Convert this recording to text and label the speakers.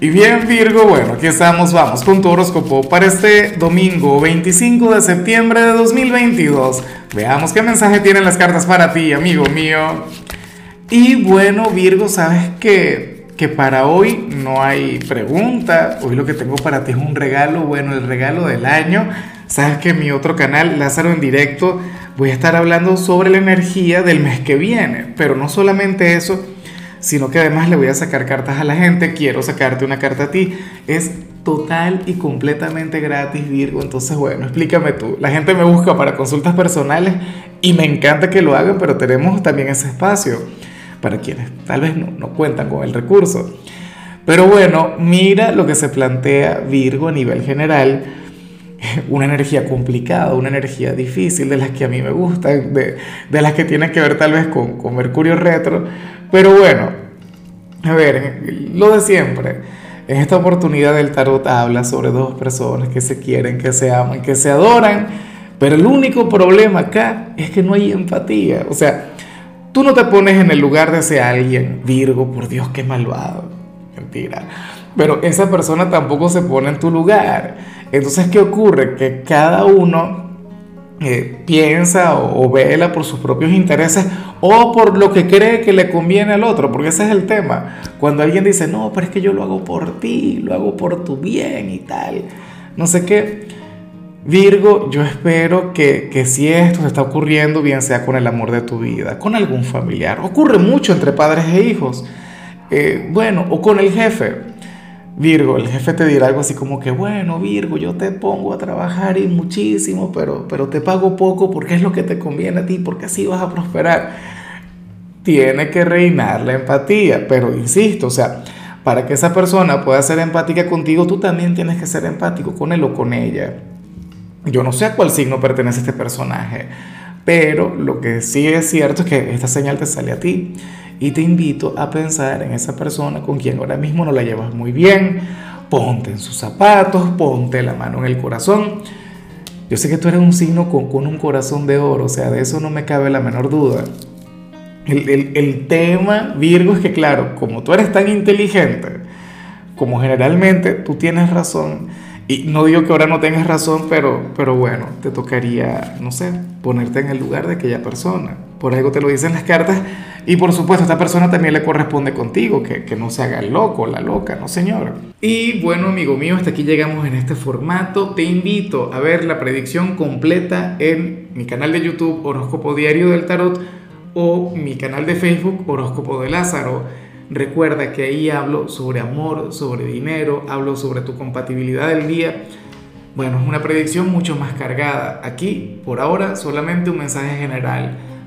Speaker 1: Y bien Virgo, bueno, aquí estamos, vamos con tu horóscopo para este domingo 25 de septiembre de 2022. Veamos qué mensaje tienen las cartas para ti, amigo mío. Y bueno Virgo, sabes que, que para hoy no hay pregunta, hoy lo que tengo para ti es un regalo, bueno, el regalo del año. Sabes que en mi otro canal, Lázaro en directo, voy a estar hablando sobre la energía del mes que viene, pero no solamente eso sino que además le voy a sacar cartas a la gente, quiero sacarte una carta a ti. Es total y completamente gratis, Virgo. Entonces, bueno, explícame tú. La gente me busca para consultas personales y me encanta que lo hagan, pero tenemos también ese espacio para quienes tal vez no, no cuentan con el recurso. Pero bueno, mira lo que se plantea Virgo a nivel general una energía complicada, una energía difícil, de las que a mí me gustan, de, de las que tienen que ver tal vez con, con Mercurio retro, pero bueno, a ver, lo de siempre. En esta oportunidad el tarot habla sobre dos personas que se quieren, que se aman, que se adoran, pero el único problema acá es que no hay empatía. O sea, tú no te pones en el lugar de ese alguien, Virgo, por Dios, qué malvado. Mentira. Pero esa persona tampoco se pone en tu lugar. Entonces, ¿qué ocurre? Que cada uno eh, piensa o, vela por sus propios intereses o por lo que cree que le conviene al otro, porque ese es el tema. Cuando alguien dice, no, pero es que yo lo hago por ti, lo hago por tu bien y tal, no sé qué. Virgo, yo espero que, que si esto se está ocurriendo, bien sea con el amor de tu vida, con algún familiar, ocurre mucho entre padres e hijos, eh, bueno, o con el jefe Virgo, el jefe te dirá algo así como que, bueno, Virgo, yo te pongo a trabajar y muchísimo, pero, pero te pago poco porque es lo que te conviene a ti, porque así vas a prosperar. Tiene que reinar la empatía, pero insisto, o sea, para que esa persona pueda ser empática contigo, tú también tienes que ser empático con él o con ella. Yo no sé a cuál signo pertenece este personaje, pero lo que sí es cierto es que esta señal te sale a ti y te invito a pensar en esa persona con quien ahora mismo no la llevas muy bien. Ponte en sus zapatos, ponte la mano en el corazón. Yo sé que tú eres un signo con, un corazón de oro, o sea, de eso no me cabe la menor duda. El, el tema, Virgo, es que claro, como tú eres tan inteligente, como generalmente tú tienes razón, y no digo que ahora no tengas razón, pero, pero bueno, te tocaría, no sé, ponerte en el lugar de aquella persona. Por algo te lo dicen las cartas. Y por supuesto, esta persona también le corresponde contigo, que, que no se haga el loco, la loca, no señora. Y bueno, amigo mío, hasta aquí llegamos en este formato. Te invito a ver la predicción completa en mi canal de YouTube Horóscopo Diario del Tarot o mi canal de Facebook Horóscopo de Lázaro. Recuerda que ahí hablo sobre amor, sobre dinero, hablo sobre tu compatibilidad del día. Bueno, es una predicción mucho más cargada. Aquí, por ahora, solamente un mensaje general.